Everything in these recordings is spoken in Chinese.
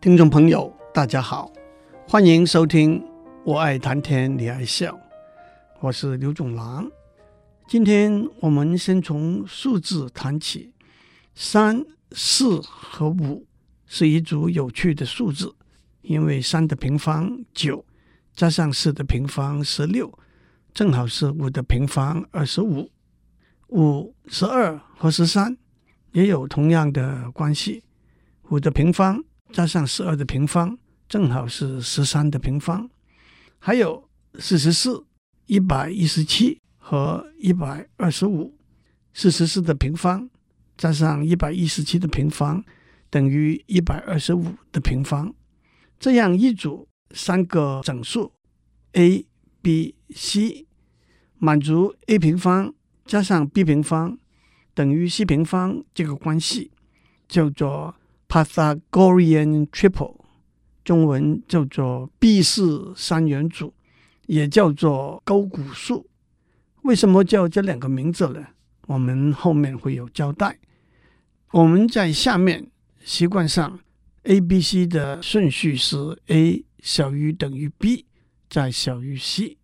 听众朋友，大家好，欢迎收听《我爱谈天你爱笑》，我是刘总郎。今天我们先从数字谈起，三、四和五是一组有趣的数字，因为三的平方九加上四的平方十六，正好是五的平方二十五。五、十二和十三也有同样的关系，五的平方。加上十二的平方，正好是十三的平方。还有四十四、一百一十七和一百二十五。四十四的平方加上一百一十七的平方，等于一百二十五的平方。这样一组三个整数 a、b、c，满足 a 平方加上 b 平方等于 c 平方这个关系，叫做。Pythagorean triple，中文叫做毕氏三元组，也叫做勾股数。为什么叫这两个名字呢？我们后面会有交代。我们在下面习惯上，A、B、C 的顺序是 A 小于等于 B，再小于 C。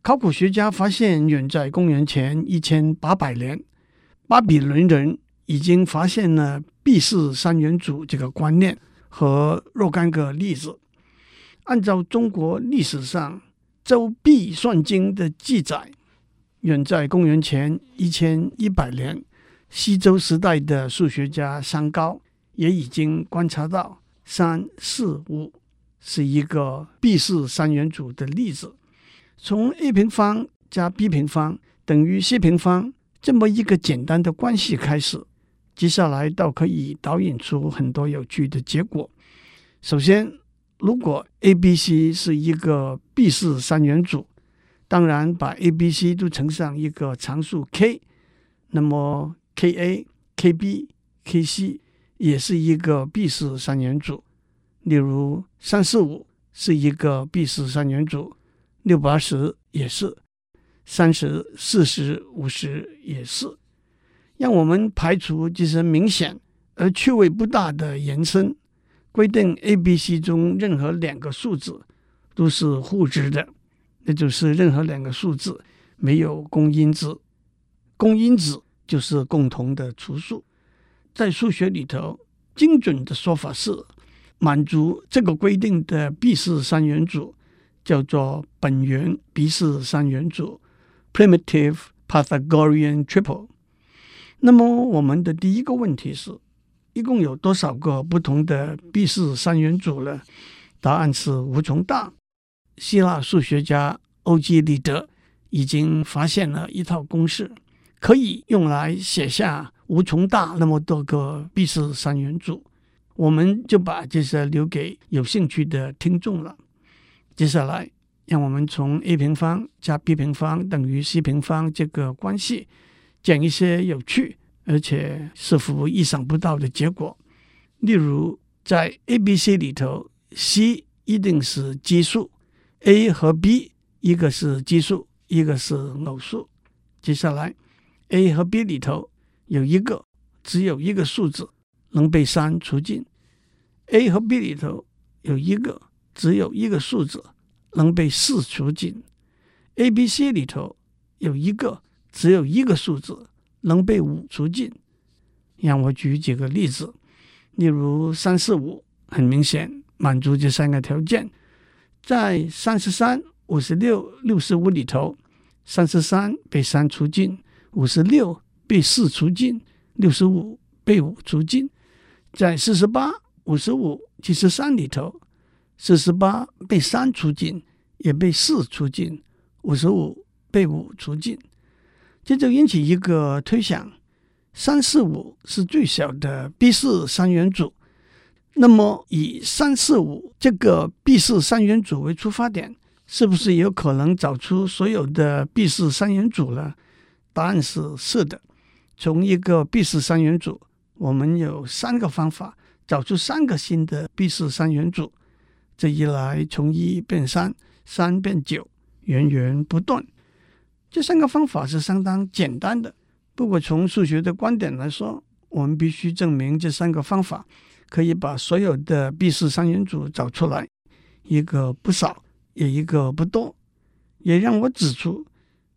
考古学家发现，远在公元前一千八百年，巴比伦人。已经发现了毕氏三元组这个观念和若干个例子。按照中国历史上《周髀算经》的记载，远在公元前一千一百年，西周时代的数学家商高也已经观察到三四五是一个毕氏三元组的例子。从 a 平方加 b 平方等于 c 平方这么一个简单的关系开始。接下来倒可以导引出很多有趣的结果。首先，如果 A、B、C 是一个毕氏三元组，当然把 A、B、C 都乘上一个常数 k，那么 K A、K B、K C 也是一个毕氏三元组。例如，三四五是一个毕氏三元组，六八十也是，三十四十五十也是。让我们排除这些明显而趣味不大的延伸，规定 A、B、C 中任何两个数字都是互质的，那就是任何两个数字没有公因子，公因子就是共同的除数。在数学里头，精准的说法是，满足这个规定的毕氏三元组叫做本源毕氏三元组 （primitive Pythagorean triple）。那么，我们的第一个问题是，一共有多少个不同的毕氏三元组呢？答案是无穷大。希腊数学家欧几里得已经发现了一套公式，可以用来写下无穷大那么多个毕氏三元组。我们就把这些留给有兴趣的听众了。接下来，让我们从 a 平方加 b 平方等于 c 平方这个关系。讲一些有趣而且似乎意想不到的结果，例如在 A、B、C 里头，C 一定是奇数，A 和 B 一个是奇数，一个是偶数。接下来，A 和 B 里头有一个只有一个数字能被三除尽，A 和 B 里头有一个只有一个数字能被四除尽，A、B、C 里头有一个。只有一个数字能被五除尽，让我举几个例子。例如三四五，很明显满足这三个条件。在三十三、五十六、六十五里头，三十三被三除尽，五十六被四除尽，六十五被五除尽。在四十八、五十五、七十三里头，四十八被三除尽，也被四除尽，五十五被五除尽。这就引起一个推想：三四五是最小的毕氏三元组。那么，以三四五这个毕氏三元组为出发点，是不是有可能找出所有的毕氏三元组呢？答案是是的。从一个毕氏三元组，我们有三个方法找出三个新的毕氏三元组。这一来，从一变三，三变九，源源不断。这三个方法是相当简单的，不过从数学的观点来说，我们必须证明这三个方法可以把所有的毕氏三元组找出来，一个不少，也一个不多，也让我指出，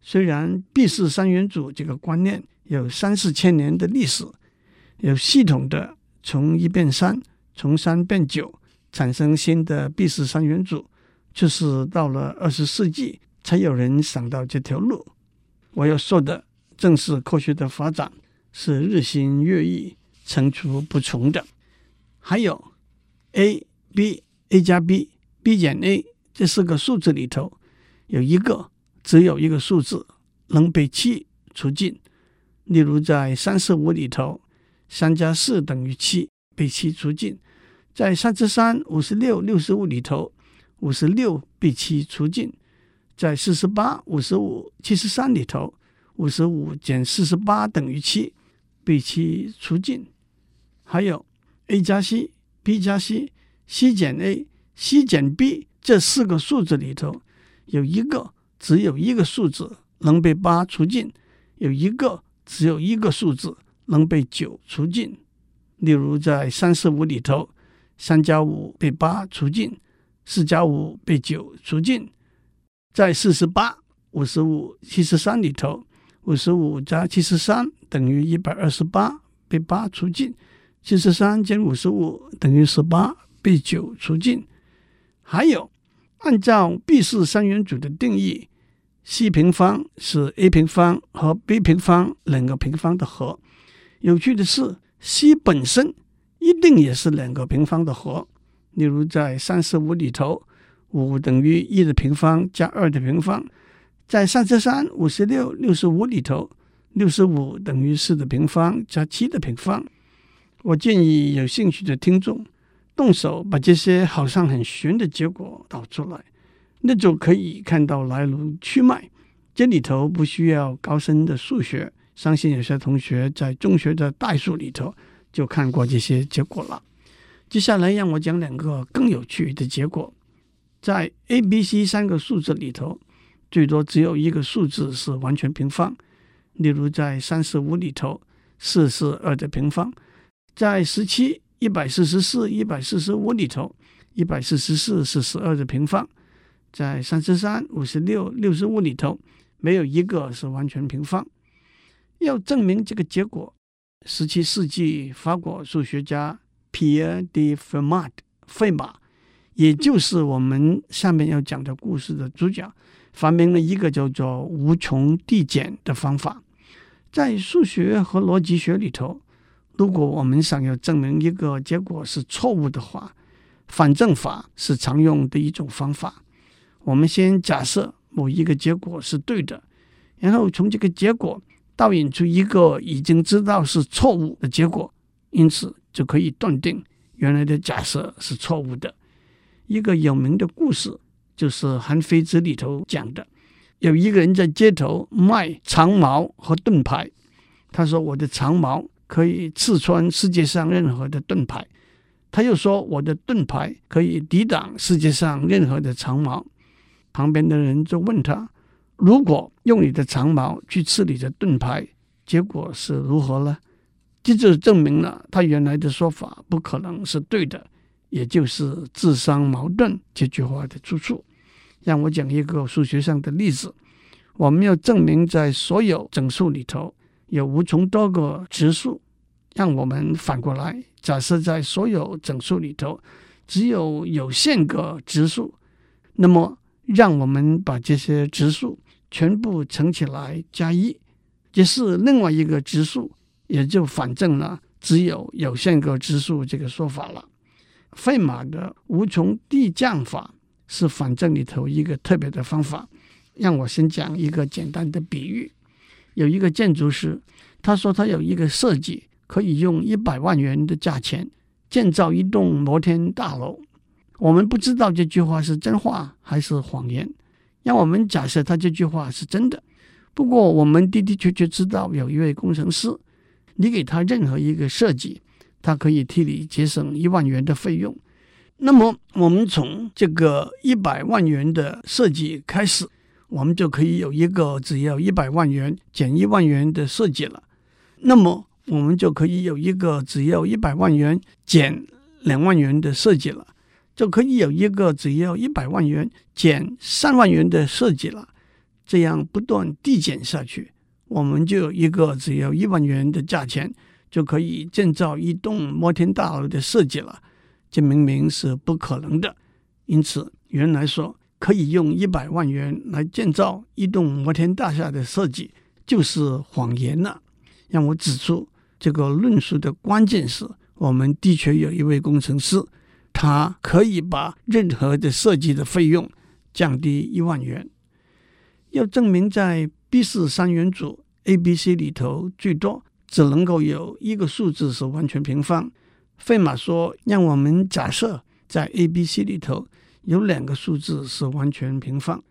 虽然毕氏三元组这个观念有三四千年的历史，有系统的从一变三，从三变九，产生新的毕氏三元组，就是到了二十世纪才有人想到这条路。我要说的正是科学的发展是日新月异、层出不穷的。还有 a、b、a 加 b、b 减 a 这四个数字里头，有一个只有一个数字能被七除尽。例如在三十五里头，三加四等于七，被七除尽；在三十三、五十六、六十五里头，五十六被七除尽；在四十八、五十五、七十三里头，五十五减四十八等于七，被七除尽。还有。a 加 c，b 加 c，c 减 a，c 减 b，这四个数字里头，有一个只有一个数字能被八除尽，有一个只有一个数字能被九除尽。例如在三十五里头，三加五被八除尽，四加五被九除尽。在四十八、五十五、七十三里头，五十五加七十三等于一百二十八，被八除尽。七十三减五十五等于十八，被九除尽。还有，按照毕氏三元组的定义，C 平方是 A 平方和 B 平方两个平方的和。有趣的是，C 本身一定也是两个平方的和。例如，在三十五里头，五等于一的平方加二的平方；在三十三、五十六、六十五里头，六十五等于四的平方加七的平方。我建议有兴趣的听众动手把这些好像很玄的结果导出来，那就可以看到来龙去脉。这里头不需要高深的数学，相信有些同学在中学的代数里头就看过这些结果了。接下来让我讲两个更有趣的结果，在 A、B、C 三个数字里头，最多只有一个数字是完全平方。例如在三十五里头，四是二的平方。在十七、一百四十四、一百四十五里头，一百四十四是十二的平方；在三十三、五十六、六十五里头，没有一个是完全平方。要证明这个结果，十七世纪法国数学家皮埃德费马，费马，也就是我们下面要讲的故事的主角，发明了一个叫做无穷递减的方法。在数学和逻辑学里头。如果我们想要证明一个结果是错误的话，反证法是常用的一种方法。我们先假设某一个结果是对的，然后从这个结果倒引出一个已经知道是错误的结果，因此就可以断定原来的假设是错误的。一个有名的故事就是《韩非子》里头讲的，有一个人在街头卖长矛和盾牌，他说：“我的长矛。”可以刺穿世界上任何的盾牌。他又说：“我的盾牌可以抵挡世界上任何的长矛。”旁边的人就问他：“如果用你的长矛去刺你的盾牌，结果是如何呢？”这就证明了他原来的说法不可能是对的，也就是自相矛盾这句话的出处。让我讲一个数学上的例子：我们要证明在所有整数里头有无穷多个质数。让我们反过来假设，在所有整数里头，只有有限个质数。那么，让我们把这些质数全部乘起来加一，这是另外一个质数，也就反证了只有有限个质数这个说法了。费马的无穷递降法是反证里头一个特别的方法。让我先讲一个简单的比喻：有一个建筑师，他说他有一个设计。可以用一百万元的价钱建造一栋摩天大楼。我们不知道这句话是真话还是谎言。让我们假设他这句话是真的。不过我们的的确确知道有一位工程师，你给他任何一个设计，它可以替你节省一万元的费用。那么我们从这个一百万元的设计开始，我们就可以有一个只要一百万元减一万元的设计了。那么我们就可以有一个只要一百万元减两万元的设计了，就可以有一个只要一百万元减三万元的设计了。这样不断递减下去，我们就有一个只要一万元的价钱就可以建造一栋摩天大楼的设计了。这明明是不可能的。因此，原来说可以用一百万元来建造一栋摩天大厦的设计，就是谎言了。让我指出，这个论述的关键是我们的确有一位工程师，他可以把任何的设计的费用降低一万元。要证明在 B 式三元组 A、B、C 里头最多只能够有一个数字是完全平方。费马说，让我们假设在 A、B、C 里头。有两个数字是完全平方，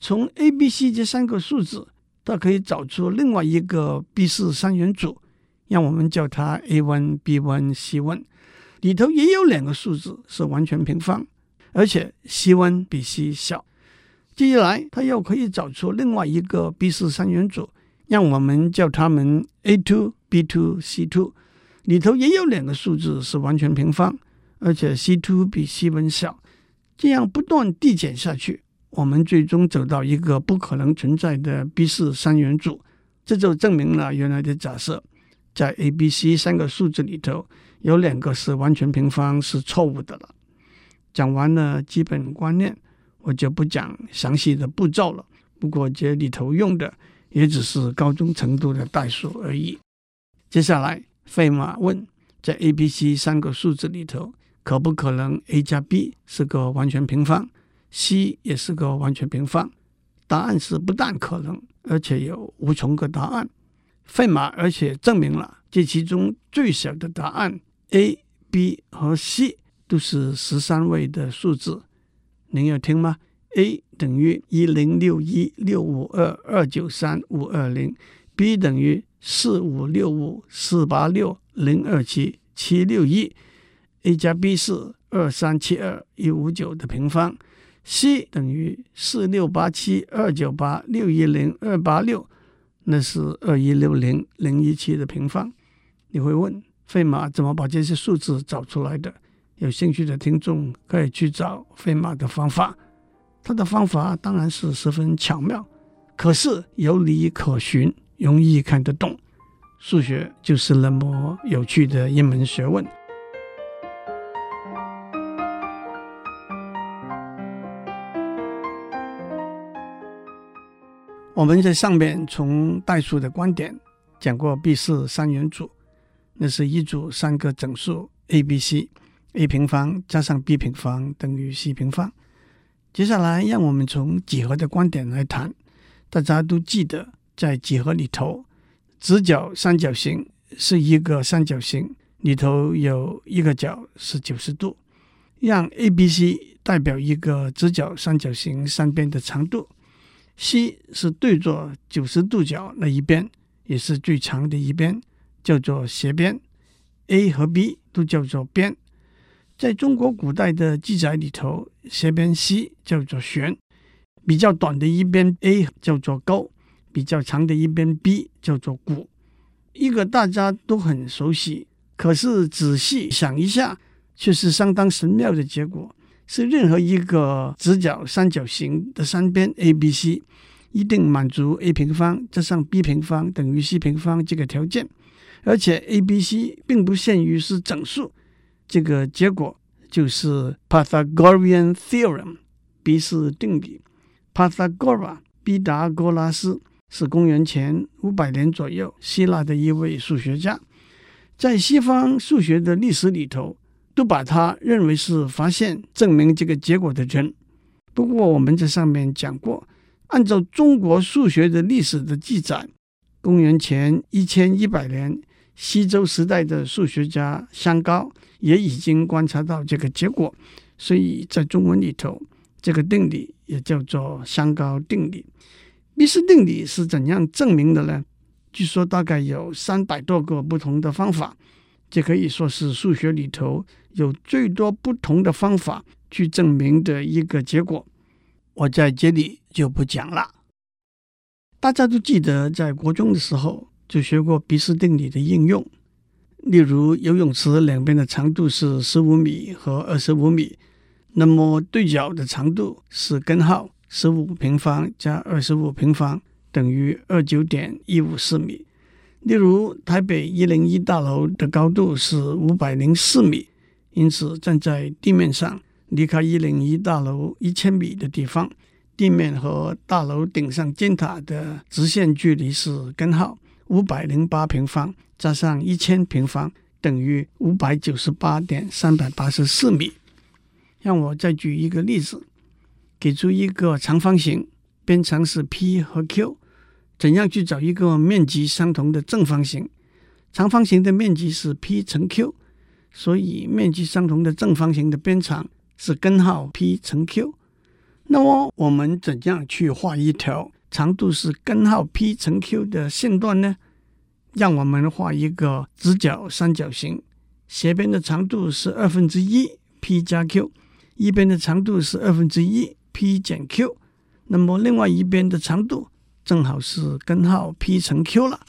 从 A、B、C 这三个数字，它可以找出另外一个 B 式三元组，让我们叫它 A1、B1、C1，里头也有两个数字是完全平方，而且 C1 比 C 小。接下来，它又可以找出另外一个 B 式三元组，让我们叫它们 A two b two、c two 里头也有两个数字是完全平方，而且 c two 比 c one 小。这样不断递减下去，我们最终走到一个不可能存在的 B 四三元组。这就证明了原来的假设，在 A、B、C 三个数字里头，有两个是完全平方是错误的了。讲完了基本观念，我就不讲详细的步骤了。不过这里头用的也只是高中程度的代数而已。接下来，费马问，在 A、B、C 三个数字里头。可不可能 a 加 b 是个完全平方，c 也是个完全平方？答案是不但可能，而且有无穷个答案。费马而且证明了这其中最小的答案 a、b 和 c 都是十三位的数字。您要听吗？a 等于一零六一六五二二九三五二零，b 等于四五六五四八六零二七七六一。a 加 b 是二三七二一五九的平方，c 等于四六八七二九八六一零二八六，那是二一六零零一七的平方。你会问费马怎么把这些数字找出来的？有兴趣的听众可以去找费马的方法，他的方法当然是十分巧妙，可是有理可循，容易看得懂。数学就是那么有趣的一门学问。我们在上面从代数的观点讲过 B 式三元组，那是一组三个整数 a、b、c，a 平方加上 b 平方等于 c 平方。接下来，让我们从几何的观点来谈。大家都记得，在几何里头，直角三角形是一个三角形，里头有一个角是九十度，让 a、b、c 代表一个直角三角形三边的长度。C 是对着九十度角那一边，也是最长的一边，叫做斜边。A 和 B 都叫做边。在中国古代的记载里头，斜边 C 叫做旋，比较短的一边 A 叫做高，比较长的一边 B 叫做鼓。一个大家都很熟悉，可是仔细想一下，却是相当神妙的结果。是任何一个直角三角形的三边 A、B、C 一定满足 a 平方加上 b 平方等于 c 平方这个条件，而且 a、b、c 并不限于是整数。这个结果就是 Pythagorean theorem，毕氏定理。Pythagoras，毕达哥拉斯是公元前五百年左右希腊的一位数学家，在西方数学的历史里头。都把他认为是发现证明这个结果的人。不过我们在上面讲过，按照中国数学的历史的记载，公元前一千一百年，西周时代的数学家香高也已经观察到这个结果，所以在中文里头，这个定理也叫做香高定理。毕氏定理是怎样证明的呢？据说大概有三百多个不同的方法。这可以说是数学里头有最多不同的方法去证明的一个结果，我在这里就不讲了。大家都记得，在国中的时候就学过毕氏定理的应用。例如游泳池两边的长度是十五米和二十五米，那么对角的长度是根号十五平方加二十五平方等于二九点一五四米。例如台北一零一大楼的高度是五百零四米，因此站在地面上离开一零一大楼一千米的地方，地面和大楼顶上尖塔的直线距离是根号五百零八平方。加上一千平方等于五百九十八点三百八十四米。让我再举一个例子，给出一个长方形，边长是 P 和 Q，怎样去找一个面积相同的正方形？长方形的面积是 P 乘 Q，所以面积相同的正方形的边长是根号 P 乘 Q。那么我们怎样去画一条长度是根号 P 乘 Q 的线段呢？让我们画一个直角三角形，斜边的长度是二分之一 P 加 Q，一边的长度是二分之一 P 减 Q，那么另外一边的长度正好是根号 P 乘 Q 了。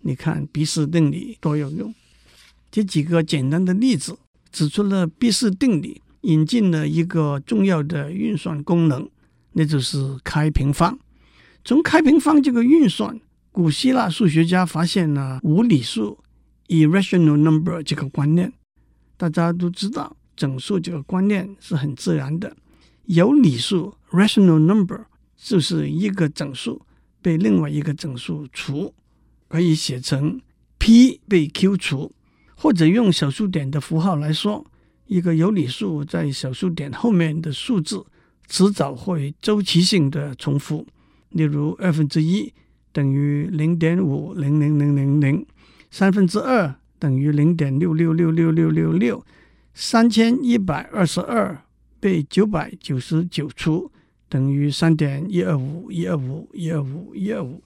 你看毕氏定理多有用！这几个简单的例子指出了毕氏定理引进了一个重要的运算功能，那就是开平方。从开平方这个运算。古希腊数学家发现了无理数 （irrational number） 这个观念。大家都知道，整数这个观念是很自然的。有理数 （rational number） 就是一个整数被另外一个整数除，可以写成 p 被 q 除，或者用小数点的符号来说，一个有理数在小数点后面的数字迟早会周期性的重复。例如二分之一。等于零点五零零零零零，三分之二等于零点六六六六六六六，三千一百二十二被九百九十九除，等于三点一二五一二五一二五一二五。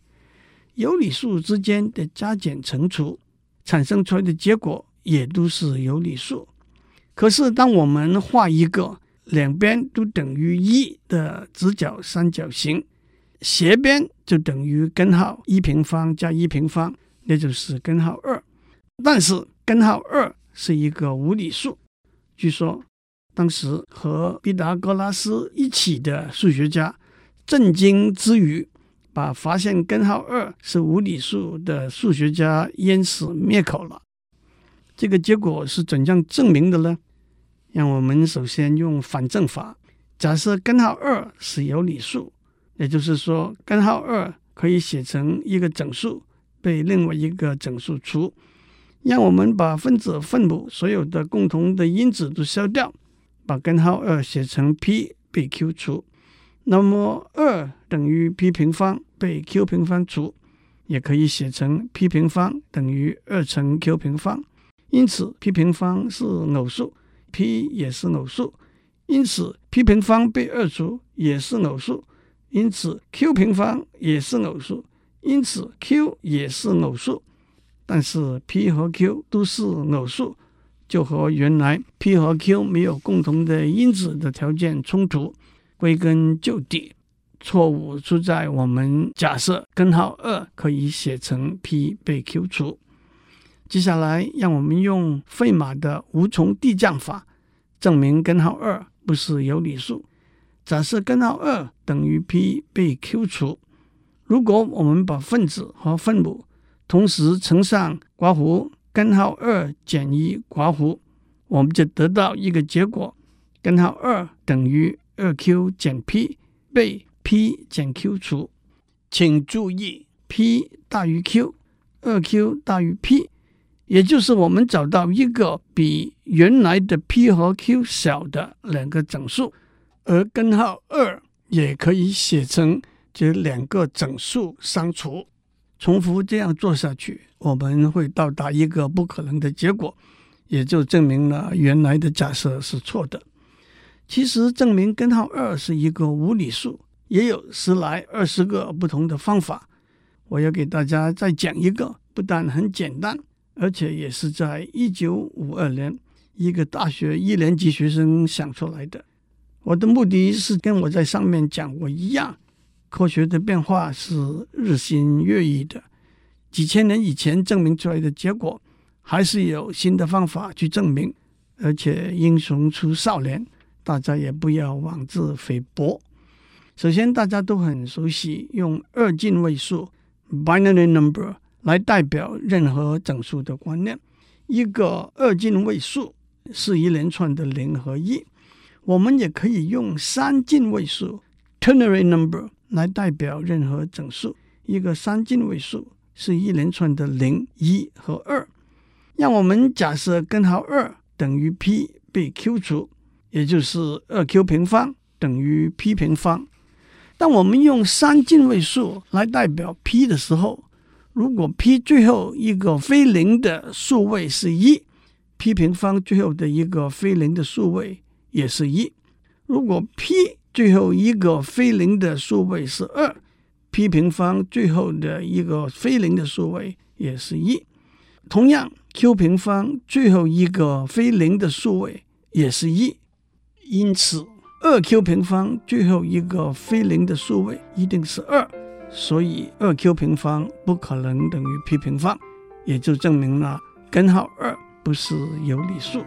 有理数之间的加减乘除产生出来的结果也都是有理数。可是当我们画一个两边都等于一的直角三角形。斜边就等于根号一平方加一平方，那就是根号二。但是根号二是一个无理数。据说当时和毕达哥拉斯一起的数学家震惊之余，把发现根号二是无理数的数学家淹死灭口了。这个结果是怎样证明的呢？让我们首先用反证法，假设根号二是有理数。也就是说，根号二可以写成一个整数被另外一个整数除。让我们把分子分母所有的共同的因子都消掉，把根号二写成 p 被 q 除。那么二等于 p 平方被 q 平方除，也可以写成 p 平方等于二乘 q 平方。因此，p 平方是偶数，p 也是偶数。因此，p 平方被二除也是偶数。因此，q 平方也是偶数，因此 q 也是偶数。但是 p 和 q 都是偶数，就和原来 p 和 q 没有共同的因子的条件冲突。归根究底，错误出在我们假设根号二可以写成 p 被 q 除。接下来，让我们用费马的无穷递降法证明根号二不是有理数。假设根号二等于 p 被 q 除，如果我们把分子和分母同时乘上括弧根号二减一括弧，我们就得到一个结果：根号二等于二 q 减 p 被 p 减 q 除。请注意，p 大于 q，二 q 大于 p，也就是我们找到一个比原来的 p 和 q 小的两个整数。而根号二也可以写成这两个整数相除。重复这样做下去，我们会到达一个不可能的结果，也就证明了原来的假设是错的。其实证明根号二是一个无理数，也有十来二十个不同的方法。我要给大家再讲一个，不但很简单，而且也是在一九五二年一个大学一年级学生想出来的。我的目的是跟我在上面讲过一样，科学的变化是日新月异的。几千年以前证明出来的结果，还是有新的方法去证明，而且英雄出少年，大家也不要妄自菲薄。首先，大家都很熟悉用二进位数 （binary number） 来代表任何整数的观念。一个二进位数是一连串的零和一。我们也可以用三进位数 （ternary number） 来代表任何整数。一个三进位数是一连串的零、一和二。让我们假设根号二等于 p 被 q 除，也就是二 q 平方等于 p 平方。当我们用三进位数来代表 p 的时候，如果 p 最后一个非零的数位是一，p 平方最后的一个非零的数位也是一。如果 p 最后一个非零的数位是二，p 平方最后的一个非零的数位也是一。同样，q 平方最后一个非零的数位也是一。因此。二 q 平方最后一个非零的数位一定是二，所以二 q 平方不可能等于 p 平方，也就证明了根号二不是有理数。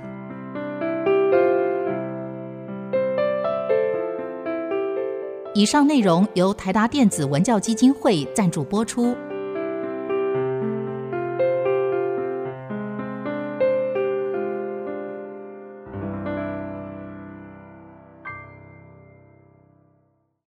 以上内容由台达电子文教基金会赞助播出。